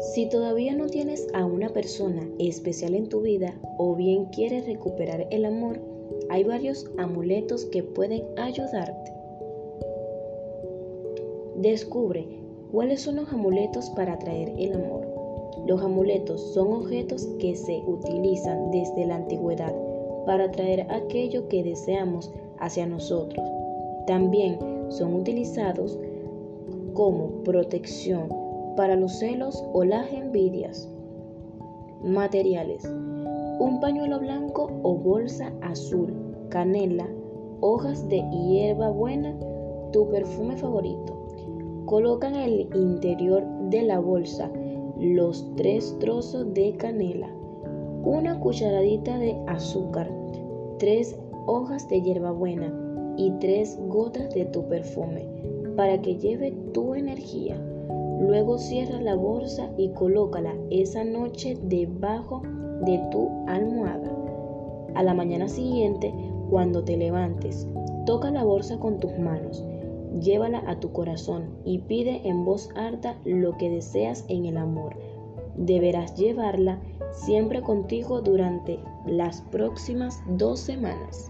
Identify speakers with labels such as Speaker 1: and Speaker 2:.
Speaker 1: Si todavía no tienes a una persona especial en tu vida o bien quieres recuperar el amor, hay varios amuletos que pueden ayudarte. Descubre cuáles son los amuletos para atraer el amor. Los amuletos son objetos que se utilizan desde la antigüedad para atraer aquello que deseamos hacia nosotros. También son utilizados como protección para los celos o las envidias. Materiales. Un pañuelo blanco o bolsa azul, canela, hojas de hierba buena, tu perfume favorito. Coloca en el interior de la bolsa los tres trozos de canela, una cucharadita de azúcar, tres hojas de hierbabuena y tres gotas de tu perfume para que lleve tu energía. Luego cierra la bolsa y colócala esa noche debajo de tu almohada. A la mañana siguiente, cuando te levantes, toca la bolsa con tus manos, llévala a tu corazón y pide en voz alta lo que deseas en el amor. Deberás llevarla siempre contigo durante las próximas dos semanas.